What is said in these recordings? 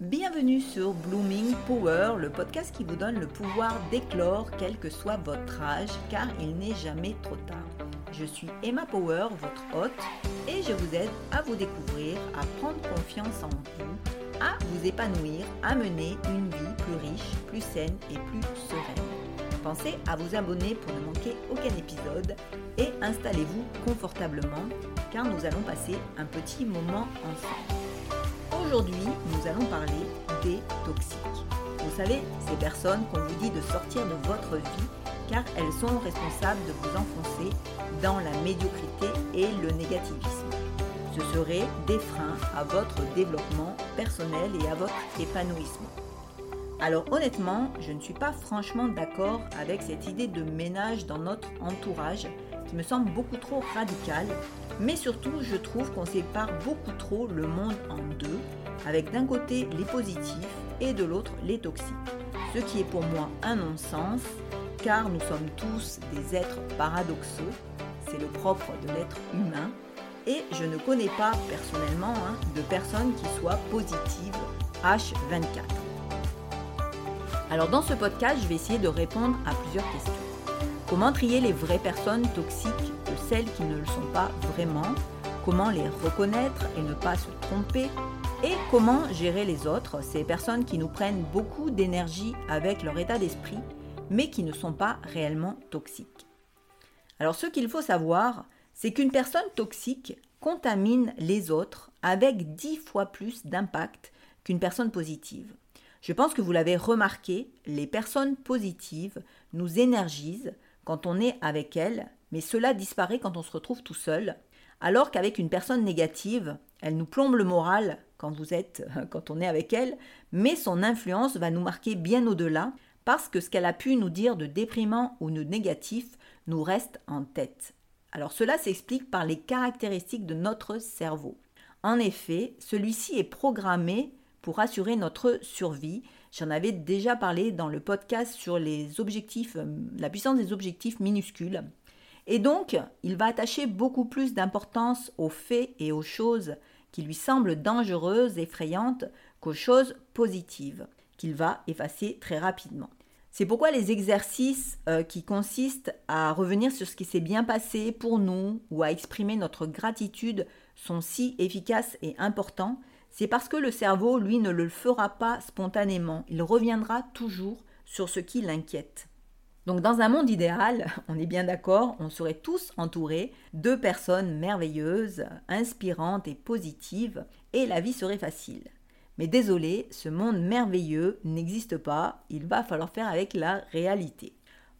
Bienvenue sur Blooming Power, le podcast qui vous donne le pouvoir d'éclore quel que soit votre âge, car il n'est jamais trop tard. Je suis Emma Power, votre hôte, et je vous aide à vous découvrir, à prendre confiance en vous, à vous épanouir, à mener une vie plus riche, plus saine et plus sereine. Pensez à vous abonner pour ne manquer aucun épisode et installez-vous confortablement car nous allons passer un petit moment ensemble. Aujourd'hui, nous allons parler des toxiques. Vous savez, ces personnes qu'on vous dit de sortir de votre vie car elles sont responsables de vous enfoncer dans la médiocrité et le négativisme. Ce seraient des freins à votre développement personnel et à votre épanouissement. Alors honnêtement, je ne suis pas franchement d'accord avec cette idée de ménage dans notre entourage qui me semble beaucoup trop radicale, mais surtout je trouve qu'on sépare beaucoup trop le monde en deux, avec d'un côté les positifs et de l'autre les toxiques. Ce qui est pour moi un non-sens, car nous sommes tous des êtres paradoxaux, c'est le propre de l'être humain, et je ne connais pas personnellement hein, de personnes qui soient positives H24. Alors dans ce podcast, je vais essayer de répondre à plusieurs questions. Comment trier les vraies personnes toxiques de celles qui ne le sont pas vraiment? Comment les reconnaître et ne pas se tromper? Et comment gérer les autres, ces personnes qui nous prennent beaucoup d'énergie avec leur état d'esprit, mais qui ne sont pas réellement toxiques? Alors ce qu'il faut savoir, c'est qu'une personne toxique contamine les autres avec dix fois plus d'impact qu'une personne positive. Je pense que vous l'avez remarqué, les personnes positives nous énergisent quand on est avec elles, mais cela disparaît quand on se retrouve tout seul, alors qu'avec une personne négative, elle nous plombe le moral quand vous êtes quand on est avec elle, mais son influence va nous marquer bien au-delà parce que ce qu'elle a pu nous dire de déprimant ou de négatif nous reste en tête. Alors cela s'explique par les caractéristiques de notre cerveau. En effet, celui-ci est programmé pour assurer notre survie. J'en avais déjà parlé dans le podcast sur les objectifs, euh, la puissance des objectifs minuscules. Et donc, il va attacher beaucoup plus d'importance aux faits et aux choses qui lui semblent dangereuses, effrayantes, qu'aux choses positives, qu'il va effacer très rapidement. C'est pourquoi les exercices euh, qui consistent à revenir sur ce qui s'est bien passé pour nous ou à exprimer notre gratitude sont si efficaces et importants c'est parce que le cerveau, lui, ne le fera pas spontanément. Il reviendra toujours sur ce qui l'inquiète. Donc dans un monde idéal, on est bien d'accord, on serait tous entourés de personnes merveilleuses, inspirantes et positives, et la vie serait facile. Mais désolé, ce monde merveilleux n'existe pas, il va falloir faire avec la réalité.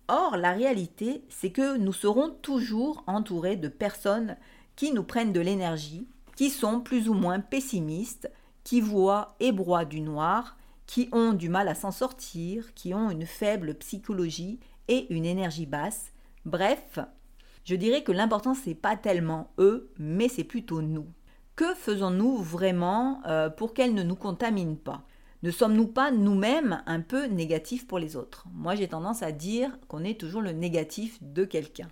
Or, la réalité, c'est que nous serons toujours entourés de personnes qui nous prennent de l'énergie, qui sont plus ou moins pessimistes, qui voient et broient du noir, qui ont du mal à s'en sortir, qui ont une faible psychologie et une énergie basse. Bref, je dirais que l'important c'est pas tellement eux, mais c'est plutôt nous. Que faisons-nous vraiment euh, pour qu'elles ne nous contaminent pas? Ne sommes-nous pas nous-mêmes un peu négatifs pour les autres? Moi j'ai tendance à dire qu'on est toujours le négatif de quelqu'un.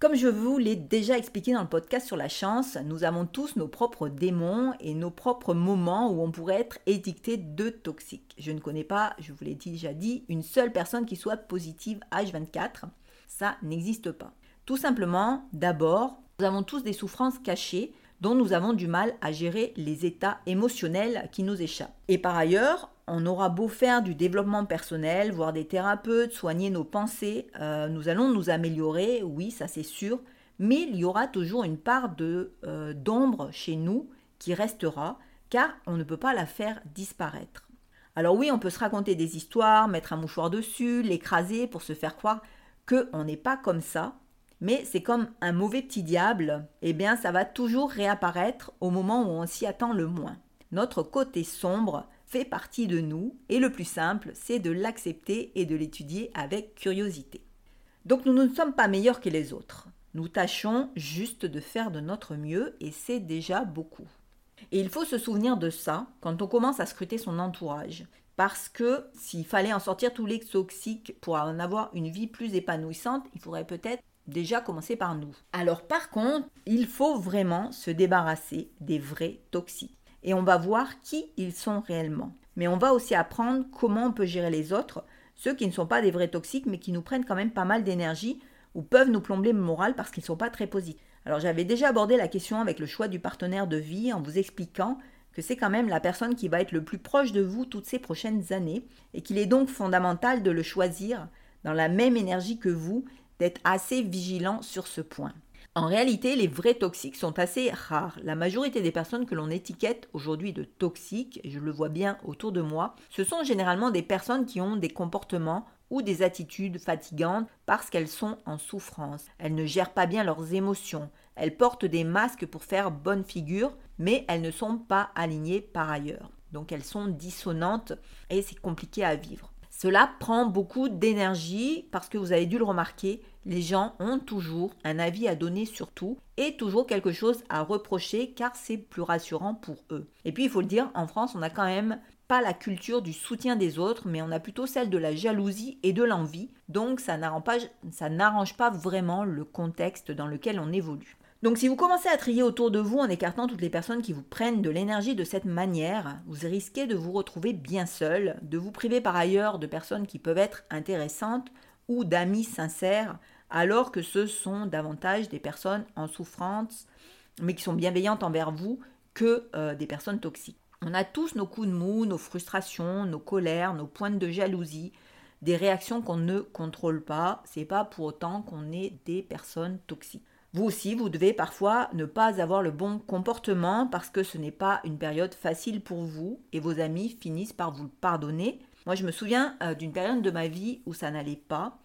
Comme je vous l'ai déjà expliqué dans le podcast sur la chance, nous avons tous nos propres démons et nos propres moments où on pourrait être édicté de toxique. Je ne connais pas, je vous l'ai déjà dit, une seule personne qui soit positive H24. Ça n'existe pas. Tout simplement, d'abord, nous avons tous des souffrances cachées dont nous avons du mal à gérer les états émotionnels qui nous échappent. Et par ailleurs, on aura beau faire du développement personnel, voir des thérapeutes, soigner nos pensées, euh, nous allons nous améliorer, oui, ça c'est sûr, mais il y aura toujours une part de euh, d'ombre chez nous qui restera, car on ne peut pas la faire disparaître. Alors oui, on peut se raconter des histoires, mettre un mouchoir dessus, l'écraser pour se faire croire que on n'est pas comme ça, mais c'est comme un mauvais petit diable, eh bien ça va toujours réapparaître au moment où on s'y attend le moins. Notre côté sombre fait partie de nous et le plus simple, c'est de l'accepter et de l'étudier avec curiosité. Donc nous ne sommes pas meilleurs que les autres. Nous tâchons juste de faire de notre mieux et c'est déjà beaucoup. Et il faut se souvenir de ça quand on commence à scruter son entourage. Parce que s'il fallait en sortir tous les toxiques pour en avoir une vie plus épanouissante, il faudrait peut-être déjà commencer par nous. Alors par contre, il faut vraiment se débarrasser des vrais toxiques et on va voir qui ils sont réellement. mais on va aussi apprendre comment on peut gérer les autres, ceux qui ne sont pas des vrais toxiques, mais qui nous prennent quand même pas mal d'énergie ou peuvent nous plomber le moral parce qu'ils ne sont pas très positifs. Alors j'avais déjà abordé la question avec le choix du partenaire de vie en vous expliquant que c'est quand même la personne qui va être le plus proche de vous toutes ces prochaines années et qu'il est donc fondamental de le choisir dans la même énergie que vous, d'être assez vigilant sur ce point. En réalité, les vrais toxiques sont assez rares. La majorité des personnes que l'on étiquette aujourd'hui de toxiques, et je le vois bien autour de moi, ce sont généralement des personnes qui ont des comportements ou des attitudes fatigantes parce qu'elles sont en souffrance. Elles ne gèrent pas bien leurs émotions. Elles portent des masques pour faire bonne figure, mais elles ne sont pas alignées par ailleurs. Donc elles sont dissonantes et c'est compliqué à vivre. Cela prend beaucoup d'énergie parce que vous avez dû le remarquer, les gens ont toujours un avis à donner sur tout et toujours quelque chose à reprocher car c'est plus rassurant pour eux. Et puis il faut le dire, en France, on n'a quand même pas la culture du soutien des autres, mais on a plutôt celle de la jalousie et de l'envie. Donc ça n'arrange pas, vraiment le contexte dans lequel on évolue. Donc si vous commencez à trier autour de vous en écartant toutes les personnes qui vous prennent de l'énergie de cette manière, vous risquez de vous retrouver bien seul, de vous priver par ailleurs de personnes qui peuvent être intéressantes ou d'amis sincères, alors que ce sont davantage des personnes en souffrance, mais qui sont bienveillantes envers vous, que euh, des personnes toxiques. On a tous nos coups de mou, nos frustrations, nos colères, nos pointes de jalousie, des réactions qu'on ne contrôle pas. C'est pas pour autant qu'on est des personnes toxiques. Vous aussi, vous devez parfois ne pas avoir le bon comportement parce que ce n'est pas une période facile pour vous et vos amis finissent par vous le pardonner. Moi, je me souviens euh, d'une période de ma vie où ça n'allait pas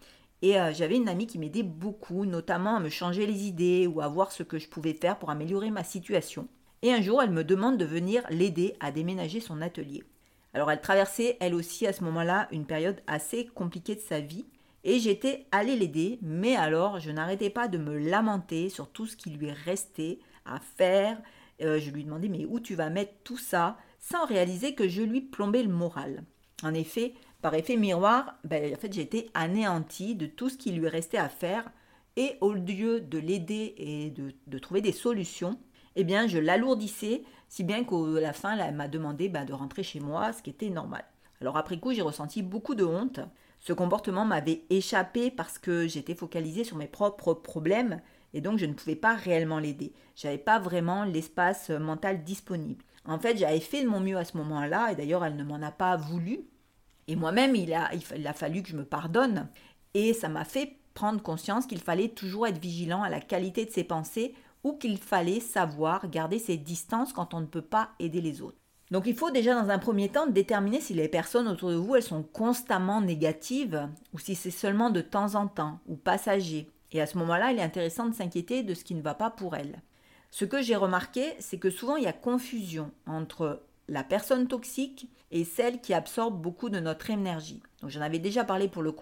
et euh, j'avais une amie qui m'aidait beaucoup, notamment à me changer les idées ou à voir ce que je pouvais faire pour améliorer ma situation. Et un jour, elle me demande de venir l'aider à déménager son atelier. Alors, elle traversait elle aussi à ce moment-là une période assez compliquée de sa vie et j'étais allée l'aider, mais alors je n'arrêtais pas de me lamenter sur tout ce qui lui restait à faire. Euh, je lui demandais mais où tu vas mettre tout ça sans réaliser que je lui plombais le moral. En effet, par effet miroir, ben, en fait, j'étais anéantie de tout ce qui lui restait à faire et au lieu de l'aider et de, trouver des solutions, eh bien, je l'alourdissais, si bien qu'à la fin, elle m'a demandé ben, de rentrer chez moi, ce qui était normal. Alors après coup, j'ai ressenti beaucoup de honte, ce comportement m'avait échappé parce que j'étais focalisée sur mes propres problèmes et donc je ne pouvais pas réellement l'aider. J'avais pas vraiment l'espace mental disponible. En fait, j'avais fait de mon mieux à ce moment-là et d'ailleurs elle ne m'en a pas voulu. Et moi-même, il a, il a fallu que je me pardonne et ça m'a fait prendre conscience qu'il fallait toujours être vigilant à la qualité de ses pensées ou qu'il fallait savoir garder ses distances quand on ne peut pas aider les autres. Donc il faut déjà dans un premier temps déterminer si les personnes autour de vous, elles sont constamment négatives ou si c'est seulement de temps en temps ou passager. Et à ce moment-là, il est intéressant de s'inquiéter de ce qui ne va pas pour elles. Ce que j'ai remarqué, c'est que souvent il y a confusion entre la personne toxique et celle qui absorbe beaucoup de notre énergie. J'en avais déjà parlé pour le,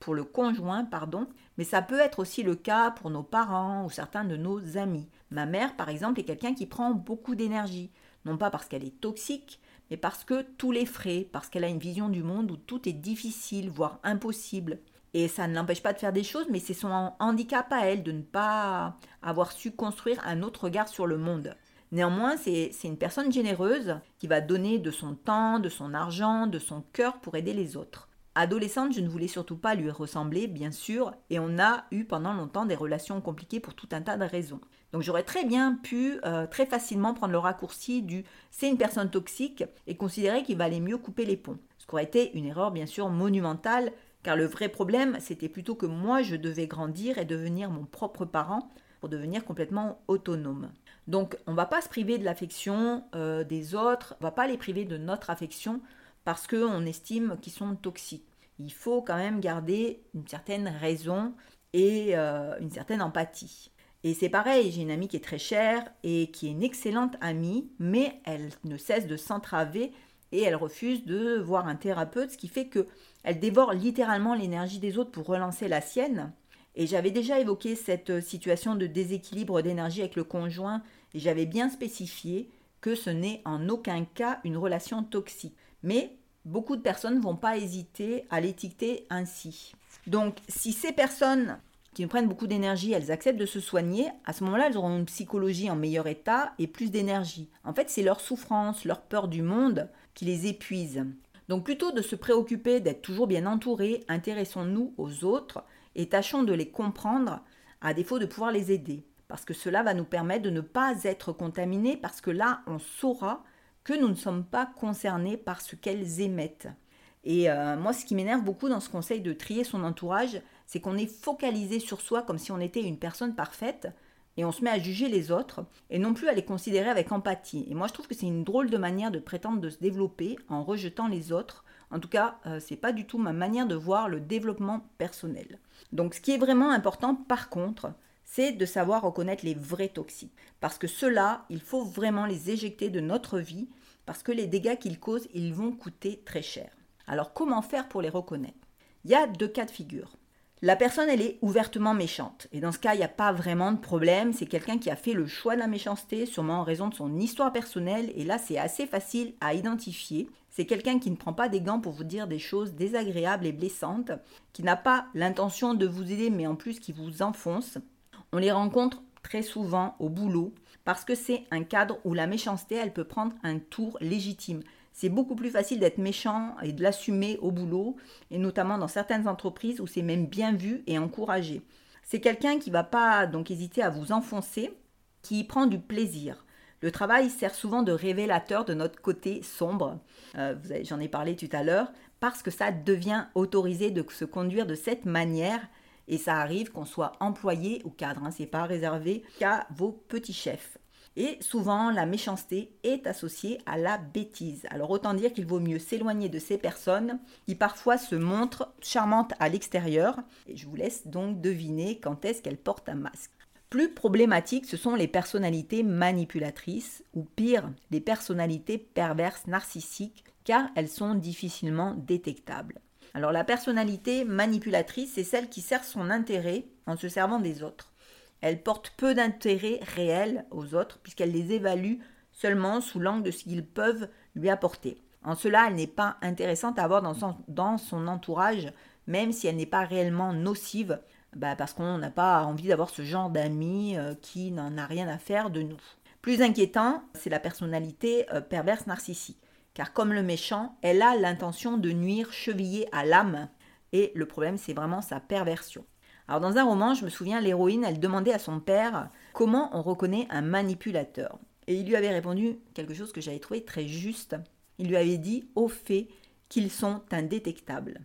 pour le conjoint, pardon, mais ça peut être aussi le cas pour nos parents ou certains de nos amis. Ma mère, par exemple, est quelqu'un qui prend beaucoup d'énergie non pas parce qu'elle est toxique, mais parce que tous les frais, parce qu'elle a une vision du monde où tout est difficile, voire impossible. Et ça ne l'empêche pas de faire des choses, mais c'est son handicap à elle de ne pas avoir su construire un autre regard sur le monde. Néanmoins, c'est une personne généreuse qui va donner de son temps, de son argent, de son cœur pour aider les autres. Adolescente, je ne voulais surtout pas lui ressembler, bien sûr, et on a eu pendant longtemps des relations compliquées pour tout un tas de raisons. Donc j'aurais très bien pu euh, très facilement prendre le raccourci du c'est une personne toxique et considérer qu'il valait mieux couper les ponts. Ce qui aurait été une erreur bien sûr monumentale, car le vrai problème c'était plutôt que moi je devais grandir et devenir mon propre parent pour devenir complètement autonome. Donc on ne va pas se priver de l'affection euh, des autres, on ne va pas les priver de notre affection parce qu'on estime qu'ils sont toxiques. Il faut quand même garder une certaine raison et euh, une certaine empathie. Et c'est pareil, j'ai une amie qui est très chère et qui est une excellente amie, mais elle ne cesse de s'entraver et elle refuse de voir un thérapeute, ce qui fait que elle dévore littéralement l'énergie des autres pour relancer la sienne. Et j'avais déjà évoqué cette situation de déséquilibre d'énergie avec le conjoint et j'avais bien spécifié que ce n'est en aucun cas une relation toxique. Mais beaucoup de personnes ne vont pas hésiter à l'étiqueter ainsi. Donc si ces personnes qui nous prennent beaucoup d'énergie, elles acceptent de se soigner, à ce moment-là, elles auront une psychologie en meilleur état et plus d'énergie. En fait, c'est leur souffrance, leur peur du monde qui les épuise. Donc plutôt de se préoccuper d'être toujours bien entouré, intéressons-nous aux autres et tâchons de les comprendre à défaut de pouvoir les aider. Parce que cela va nous permettre de ne pas être contaminés, parce que là, on saura que nous ne sommes pas concernés par ce qu'elles émettent. Et euh, moi, ce qui m'énerve beaucoup dans ce conseil de trier son entourage, c'est qu'on est focalisé sur soi comme si on était une personne parfaite, et on se met à juger les autres, et non plus à les considérer avec empathie. Et moi, je trouve que c'est une drôle de manière de prétendre de se développer en rejetant les autres. En tout cas, ce euh, c'est pas du tout ma manière de voir le développement personnel. Donc, ce qui est vraiment important, par contre, c'est de savoir reconnaître les vrais toxiques. Parce que ceux-là, il faut vraiment les éjecter de notre vie, parce que les dégâts qu'ils causent, ils vont coûter très cher. Alors, comment faire pour les reconnaître? Il y a deux cas de figure. La personne, elle est ouvertement méchante. Et dans ce cas, il n'y a pas vraiment de problème. C'est quelqu'un qui a fait le choix de la méchanceté, sûrement en raison de son histoire personnelle. Et là, c'est assez facile à identifier. C'est quelqu'un qui ne prend pas des gants pour vous dire des choses désagréables et blessantes, qui n'a pas l'intention de vous aider, mais en plus qui vous enfonce. On les rencontre très souvent au boulot parce que c'est un cadre où la méchanceté, elle peut prendre un tour légitime c'est beaucoup plus facile d'être méchant et de l'assumer au boulot, et notamment dans certaines entreprises où c'est même bien vu et encouragé. C'est quelqu'un qui va pas donc hésiter à vous enfoncer, qui y prend du plaisir. Le travail sert souvent de révélateur de notre côté sombre, euh, j'en ai parlé tout à l'heure, parce que ça devient autorisé de se conduire de cette manière, et ça arrive qu'on soit employé ou cadre, hein, c'est pas réservé qu'à vos petits chefs. Et souvent, la méchanceté est associée à la bêtise. Alors autant dire qu'il vaut mieux s'éloigner de ces personnes qui parfois se montrent charmantes à l'extérieur. Et je vous laisse donc deviner quand est-ce qu'elles portent un masque. Plus problématiques, ce sont les personnalités manipulatrices, ou pire, les personnalités perverses narcissiques, car elles sont difficilement détectables. Alors la personnalité manipulatrice, c'est celle qui sert son intérêt en se servant des autres. Elle porte peu d'intérêt réel aux autres puisqu'elle les évalue seulement sous l'angle de ce qu'ils peuvent lui apporter. En cela, elle n'est pas intéressante à avoir dans son, dans son entourage, même si elle n'est pas réellement nocive, bah, parce qu'on n'a pas envie d'avoir ce genre d'amis euh, qui n'en a rien à faire de nous. Plus inquiétant, c'est la personnalité euh, perverse narcissique, car comme le méchant, elle a l'intention de nuire chevillé à l'âme, et le problème c'est vraiment sa perversion. Alors dans un roman, je me souviens, l'héroïne, elle demandait à son père comment on reconnaît un manipulateur. Et il lui avait répondu quelque chose que j'avais trouvé très juste. Il lui avait dit au fait qu'ils sont indétectables.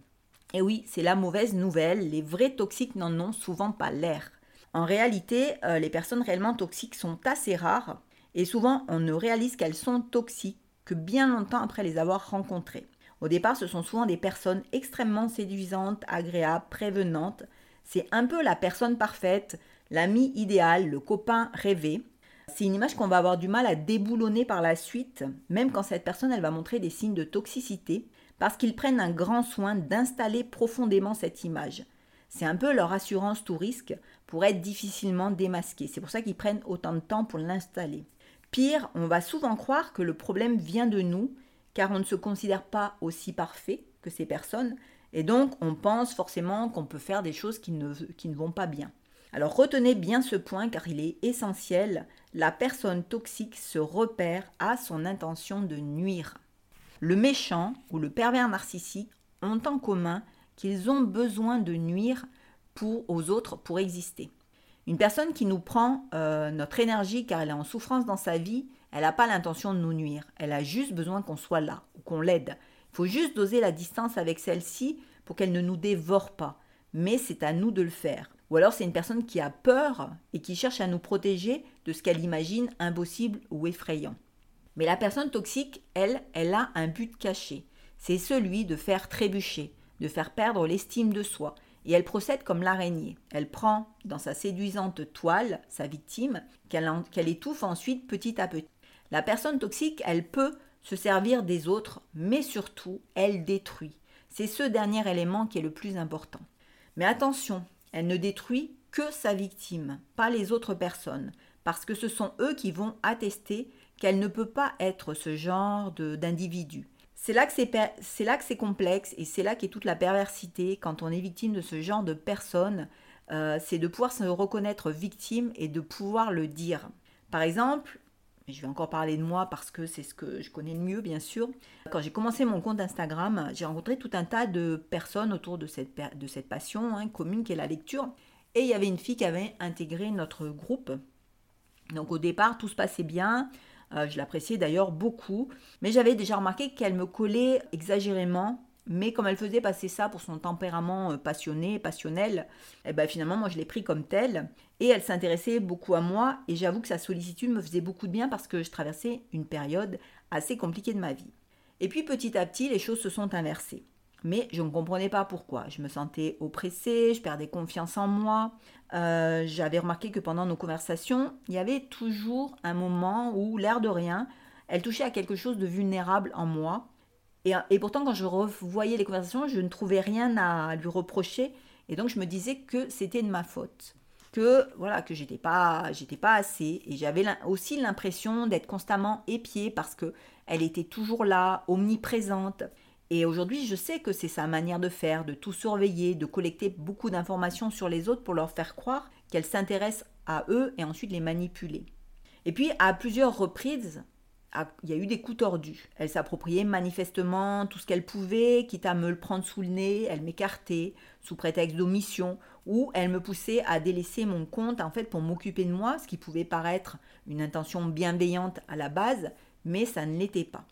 Et oui, c'est la mauvaise nouvelle, les vrais toxiques n'en ont souvent pas l'air. En réalité, euh, les personnes réellement toxiques sont assez rares et souvent on ne réalise qu'elles sont toxiques que bien longtemps après les avoir rencontrées. Au départ, ce sont souvent des personnes extrêmement séduisantes, agréables, prévenantes, c'est un peu la personne parfaite, l'ami idéal, le copain rêvé. C'est une image qu'on va avoir du mal à déboulonner par la suite, même quand cette personne elle va montrer des signes de toxicité, parce qu'ils prennent un grand soin d'installer profondément cette image. C'est un peu leur assurance tout risque pour être difficilement démasqué. C'est pour ça qu'ils prennent autant de temps pour l'installer. Pire, on va souvent croire que le problème vient de nous, car on ne se considère pas aussi parfait que ces personnes, et donc, on pense forcément qu'on peut faire des choses qui ne, qui ne vont pas bien. Alors retenez bien ce point car il est essentiel. La personne toxique se repère à son intention de nuire. Le méchant ou le pervers narcissique ont en commun qu'ils ont besoin de nuire aux autres pour exister. Une personne qui nous prend euh, notre énergie car elle est en souffrance dans sa vie, elle n'a pas l'intention de nous nuire. Elle a juste besoin qu'on soit là ou qu'on l'aide. Il faut juste doser la distance avec celle-ci pour qu'elle ne nous dévore pas. Mais c'est à nous de le faire. Ou alors c'est une personne qui a peur et qui cherche à nous protéger de ce qu'elle imagine impossible ou effrayant. Mais la personne toxique, elle, elle a un but caché. C'est celui de faire trébucher, de faire perdre l'estime de soi. Et elle procède comme l'araignée. Elle prend dans sa séduisante toile sa victime, qu'elle étouffe ensuite petit à petit. La personne toxique, elle peut se servir des autres, mais surtout, elle détruit. C'est ce dernier élément qui est le plus important. Mais attention, elle ne détruit que sa victime, pas les autres personnes, parce que ce sont eux qui vont attester qu'elle ne peut pas être ce genre d'individu. C'est là que c'est complexe et c'est là qu'est toute la perversité quand on est victime de ce genre de personnes euh, c'est de pouvoir se reconnaître victime et de pouvoir le dire. Par exemple, je vais encore parler de moi parce que c'est ce que je connais le mieux, bien sûr. Quand j'ai commencé mon compte Instagram, j'ai rencontré tout un tas de personnes autour de cette, de cette passion hein, commune qu'est la lecture. Et il y avait une fille qui avait intégré notre groupe. Donc au départ, tout se passait bien. Euh, je l'appréciais d'ailleurs beaucoup. Mais j'avais déjà remarqué qu'elle me collait exagérément mais comme elle faisait passer ça pour son tempérament euh, passionné, passionnel, eh ben finalement, moi, je l'ai pris comme tel. Et elle s'intéressait beaucoup à moi. Et j'avoue que sa sollicitude me faisait beaucoup de bien parce que je traversais une période assez compliquée de ma vie. Et puis petit à petit, les choses se sont inversées. Mais je ne comprenais pas pourquoi. Je me sentais oppressée, je perdais confiance en moi. Euh, j'avais remarqué que pendant nos conversations, il y avait toujours un moment où, l'air de rien, elle touchait à quelque chose de vulnérable en moi et, pourtant, quand je revoyais les conversations, je ne trouvais rien à lui reprocher. Et donc, je me disais que c'était de ma faute. Que, voilà, que j'étais pas, j'étais pas assez. Et j'avais aussi l'impression d'être constamment épiée parce que elle était toujours là, omniprésente. Et aujourd'hui, je sais que c'est sa manière de faire, de tout surveiller, de collecter beaucoup d'informations sur les autres pour leur faire croire qu'elle s'intéresse à eux et ensuite les manipuler. Et puis, à plusieurs reprises, il y a eu des coups tordus. Elle s'appropriait manifestement tout ce qu'elle pouvait, quitte à me le prendre sous le nez, elle m'écartait sous prétexte d'omission, ou elle me poussait à délaisser mon compte en fait pour m'occuper de moi, ce qui pouvait paraître une intention bienveillante à la base, mais ça ne l'était pas.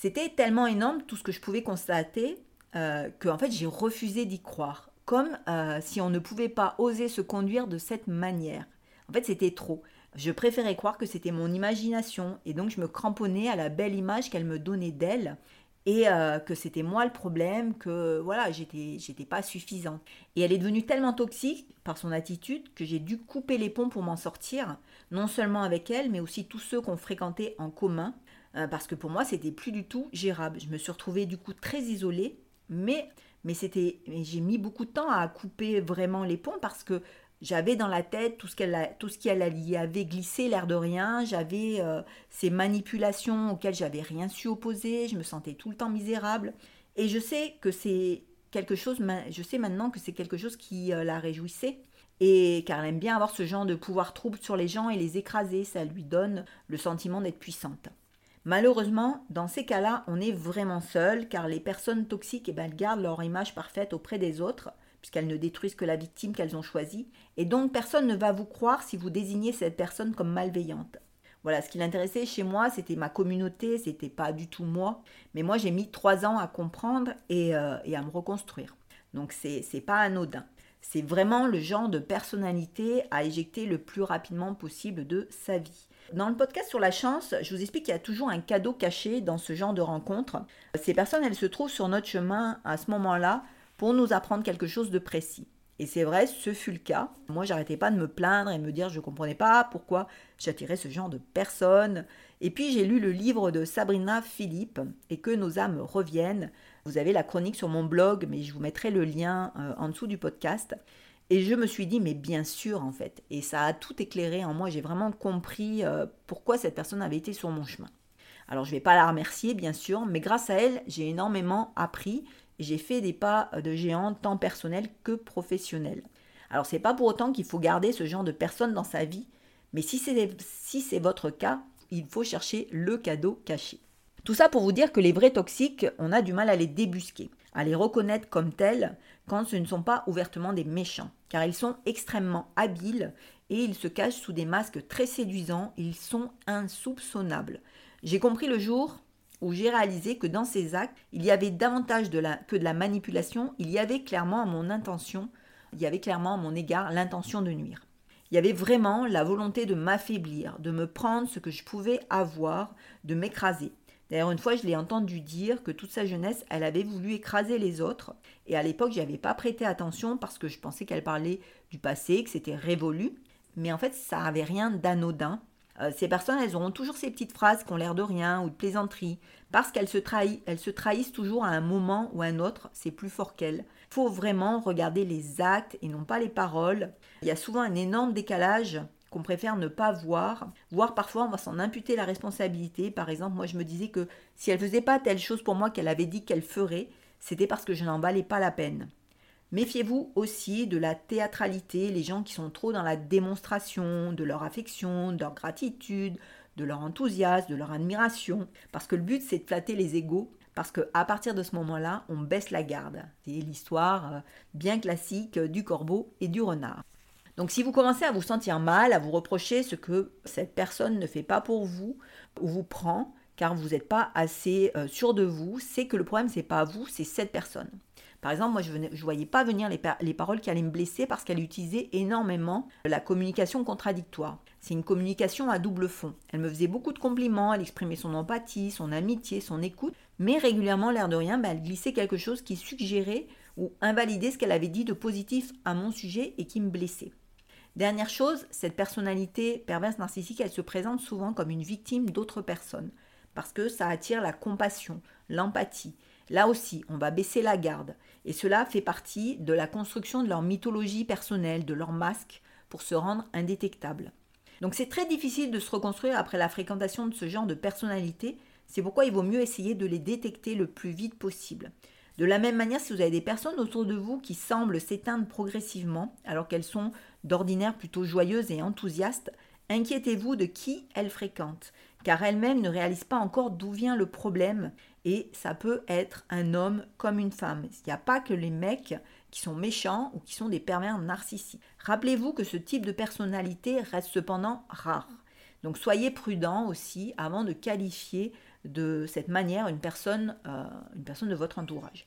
C'était tellement énorme tout ce que je pouvais constater euh, que en fait j'ai refusé d'y croire, comme euh, si on ne pouvait pas oser se conduire de cette manière. En fait c'était trop. Je préférais croire que c'était mon imagination et donc je me cramponnais à la belle image qu'elle me donnait d'elle et euh, que c'était moi le problème, que voilà, j'étais j'étais pas suffisante. Et elle est devenue tellement toxique par son attitude que j'ai dû couper les ponts pour m'en sortir, non seulement avec elle, mais aussi tous ceux qu'on fréquentait en commun, euh, parce que pour moi c'était plus du tout gérable. Je me suis retrouvée du coup très isolée, mais mais c'était j'ai mis beaucoup de temps à couper vraiment les ponts parce que j'avais dans la tête tout ce qu'elle tout ce qu'elle y avait glissé l'air de rien. J'avais euh, ces manipulations auxquelles j'avais rien su opposer. Je me sentais tout le temps misérable. Et je sais que c'est quelque chose je sais maintenant que c'est quelque chose qui euh, la réjouissait. Et car elle aime bien avoir ce genre de pouvoir trouble sur les gens et les écraser. Ça lui donne le sentiment d'être puissante Malheureusement, dans ces cas-là, on est vraiment seul car les personnes toxiques eh ben, gardent leur image parfaite auprès des autres puisqu'elles ne détruisent que la victime qu'elles ont choisie, et donc personne ne va vous croire si vous désignez cette personne comme malveillante. Voilà, ce qui l'intéressait chez moi, c'était ma communauté, c'était pas du tout moi, mais moi j'ai mis trois ans à comprendre et, euh, à me reconstruire. Donc c'est pas anodin. C'est vraiment le genre de personnalité à éjecter le plus rapidement possible de sa vie. Dans le podcast sur la chance, je vous explique qu'il y a toujours un cadeau caché dans ce genre de rencontre. Ces personnes, elles se trouvent sur notre chemin à ce moment-là pour nous apprendre quelque chose de précis. Et c'est vrai, ce fut le cas. Moi, j'arrêtais pas de me plaindre et me dire je ne comprenais pas pourquoi j'attirais ce genre de personnes. Et puis j'ai lu le livre de Sabrina Philippe et que nos âmes reviennent. Vous avez la chronique sur mon blog, mais je vous mettrai le lien euh, en dessous du podcast. Et je me suis dit, mais bien sûr, en fait. Et ça a tout éclairé en moi. J'ai vraiment compris euh, pourquoi cette personne avait été sur mon chemin. Alors, je ne vais pas la remercier, bien sûr, mais grâce à elle, j'ai énormément appris j'ai fait des pas de géant tant personnels que professionnels. Alors c'est pas pour autant qu'il faut garder ce genre de personnes dans sa vie, mais si c'est votre cas, il faut chercher le cadeau caché. Tout ça pour vous dire que les vrais toxiques, on a du mal à les débusquer, à les reconnaître comme tels quand ce ne sont pas ouvertement des méchants, car ils sont extrêmement habiles et ils se cachent sous des masques très séduisants, ils sont insoupçonnables. J'ai compris le jour où j'ai réalisé que dans ces actes, il y avait davantage que de la manipulation, il y avait clairement à mon intention, il y avait clairement à mon égard l'intention de nuire. Il y avait vraiment la volonté de m'affaiblir, de me prendre ce que je pouvais avoir, de m'écraser. D'ailleurs, une fois, je l'ai entendu dire que toute sa jeunesse, elle avait voulu écraser les autres. Et à l'époque, je avais pas prêté attention parce que je pensais qu'elle parlait du passé, que c'était révolu. Mais en fait, ça n'avait rien d'anodin. Euh, ces personnes, elles auront toujours ces petites phrases qui ont l'air de rien ou de plaisanterie, parce qu'elles se, elles se trahissent toujours à un moment ou à un autre, c'est plus fort qu'elles. Il faut vraiment regarder les actes et non pas les paroles. Il y a souvent un énorme décalage qu'on préfère ne pas voir, voire parfois on va s'en imputer la responsabilité. Par exemple, moi je me disais que si elle faisait pas telle chose pour moi qu'elle avait dit qu'elle ferait, c'était parce que je n'en valais pas la peine. Méfiez-vous aussi de la théâtralité, les gens qui sont trop dans la démonstration de leur affection, de leur gratitude, de leur enthousiasme, de leur admiration, parce que le but c'est de flatter les égaux, parce qu'à partir de ce moment-là, on baisse la garde. C'est l'histoire euh, bien classique du corbeau et du renard. Donc si vous commencez à vous sentir mal, à vous reprocher ce que cette personne ne fait pas pour vous, ou vous prend, car vous n'êtes pas assez euh, sûr de vous, c'est que le problème c'est pas vous, c'est cette personne. Par exemple, moi, je ne voyais pas venir les, les, paroles qui allaient me blesser parce qu'elle utilisait énormément la communication contradictoire. C'est une communication à double fond. Elle me faisait beaucoup de compliments, elle exprimait son empathie, son amitié, son écoute, mais régulièrement, l'air de rien, ben, elle glissait quelque chose qui suggérait ou invalidait ce qu'elle avait dit de positif à mon sujet et qui me blessait. Dernière chose, cette personnalité perverse narcissique, elle se présente souvent comme une victime d'autres personnes, parce que ça attire la compassion, l'empathie. Là aussi, on va baisser la garde, et cela fait partie de la construction de leur mythologie personnelle, de leur masque, pour se rendre indétectable. Donc c'est très difficile de se reconstruire après la fréquentation de ce genre de personnalité, c'est pourquoi il vaut mieux essayer de les détecter le plus vite possible. De la même manière, si vous avez des personnes autour de vous qui semblent s'éteindre progressivement, alors qu'elles sont d'ordinaire plutôt joyeuses et enthousiastes, inquiétez-vous de qui elles fréquentent, car elles-mêmes ne réalisent pas encore d'où vient le problème, et ça peut être un homme comme une femme. Il n'y a pas que les mecs qui sont méchants ou qui sont des pervers narcissiques. Rappelez-vous que ce type de personnalité reste cependant rare. Donc soyez prudent aussi avant de qualifier de cette manière une personne, euh, une personne de votre entourage.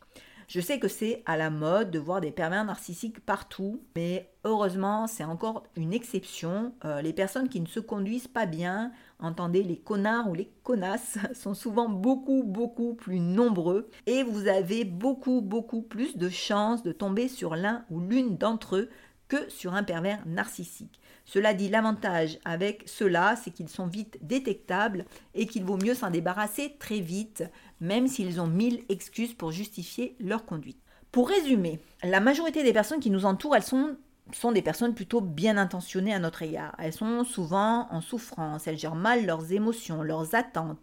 Je sais que c'est à la mode de voir des pervers narcissiques partout, mais heureusement, c'est encore une exception. Euh, les personnes qui ne se conduisent pas bien, entendez les connards ou les connasses, sont souvent beaucoup, beaucoup plus nombreux et vous avez beaucoup, beaucoup plus de chances de tomber sur l'un ou l'une d'entre eux que sur un pervers narcissique. Cela dit, l'avantage avec cela, c'est qu'ils sont vite détectables et qu'il vaut mieux s'en débarrasser très vite, même s'ils ont mille excuses pour justifier leur conduite. Pour résumer, la majorité des personnes qui nous entourent, elles sont, sont des personnes plutôt bien intentionnées à notre égard. Elles sont souvent en souffrance, elles gèrent mal leurs émotions, leurs attentes.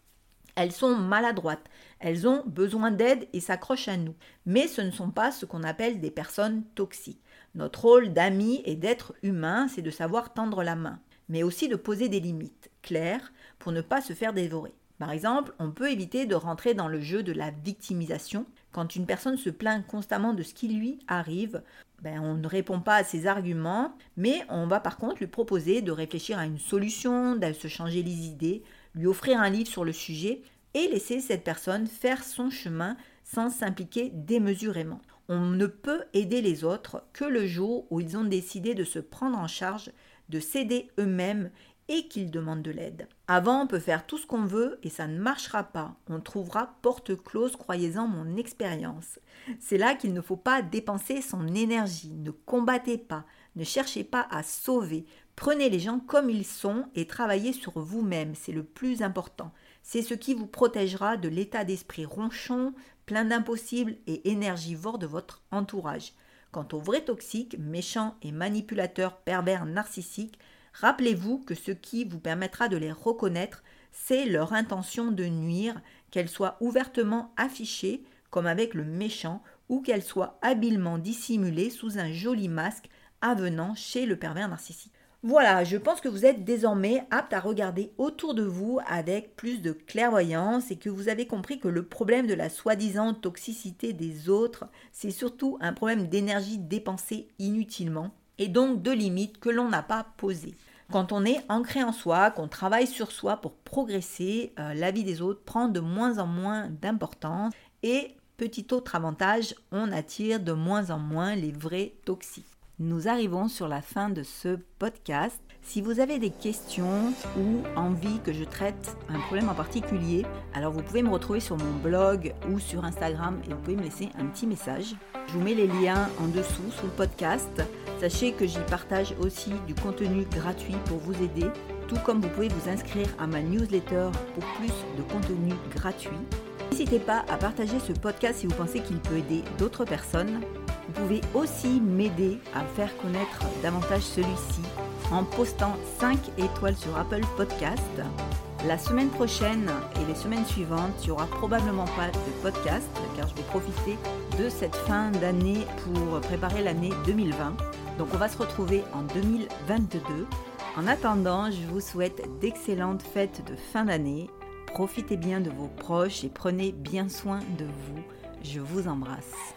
Elles sont maladroites, elles ont besoin d'aide et s'accrochent à nous. Mais ce ne sont pas ce qu'on appelle des personnes toxiques. Notre rôle d'amis et d'être humain, c'est de savoir tendre la main, mais aussi de poser des limites claires pour ne pas se faire dévorer. Par exemple, on peut éviter de rentrer dans le jeu de la victimisation. Quand une personne se plaint constamment de ce qui lui arrive, ben, on ne répond pas à ses arguments, mais on va par contre lui proposer de réfléchir à une solution, de se changer les idées, lui offrir un livre sur le sujet et laisser cette personne faire son chemin sans s'impliquer démesurément. On ne peut aider les autres que le jour où ils ont décidé de se prendre en charge, de s'aider eux-mêmes et qu'ils demandent de l'aide. Avant, on peut faire tout ce qu'on veut et ça ne marchera pas. On trouvera porte close, croyez-en mon expérience. C'est là qu'il ne faut pas dépenser son énergie. Ne combattez pas, ne cherchez pas à sauver. Prenez les gens comme ils sont et travaillez sur vous-même, c'est le plus important. C'est ce qui vous protégera de l'état d'esprit ronchon, plein d'impossibles et énergivore de votre entourage. Quant aux vrais toxiques, méchants et manipulateurs pervers narcissiques, rappelez-vous que ce qui vous permettra de les reconnaître, c'est leur intention de nuire, qu'elle soit ouvertement affichée, comme avec le méchant, ou qu'elle soit habilement dissimulée sous un joli masque avenant chez le pervers narcissique. Voilà, je pense que vous êtes désormais apte à regarder autour de vous avec plus de clairvoyance et que vous avez compris que le problème de la soi-disant toxicité des autres, c'est surtout un problème d'énergie dépensée inutilement et donc de limites que l'on n'a pas posées. Quand on est ancré en soi, qu'on travaille sur soi pour progresser, euh, la vie des autres prend de moins en moins d'importance et petit autre avantage, on attire de moins en moins les vrais toxiques. Nous arrivons sur la fin de ce podcast. Si vous avez des questions ou envie que je traite un problème en particulier, alors vous pouvez me retrouver sur mon blog ou sur Instagram et vous pouvez me laisser un petit message. Je vous mets les liens en dessous sous le podcast. Sachez que j'y partage aussi du contenu gratuit pour vous aider, tout comme vous pouvez vous inscrire à ma newsletter pour plus de contenu gratuit. N'hésitez pas à partager ce podcast si vous pensez qu'il peut aider d'autres personnes. Vous pouvez aussi m'aider à faire connaître davantage celui-ci en postant 5 étoiles sur Apple Podcast. La semaine prochaine et les semaines suivantes, il n'y aura probablement pas de podcast car je vais profiter de cette fin d'année pour préparer l'année 2020. Donc on va se retrouver en 2022. En attendant, je vous souhaite d'excellentes fêtes de fin d'année. Profitez bien de vos proches et prenez bien soin de vous. Je vous embrasse.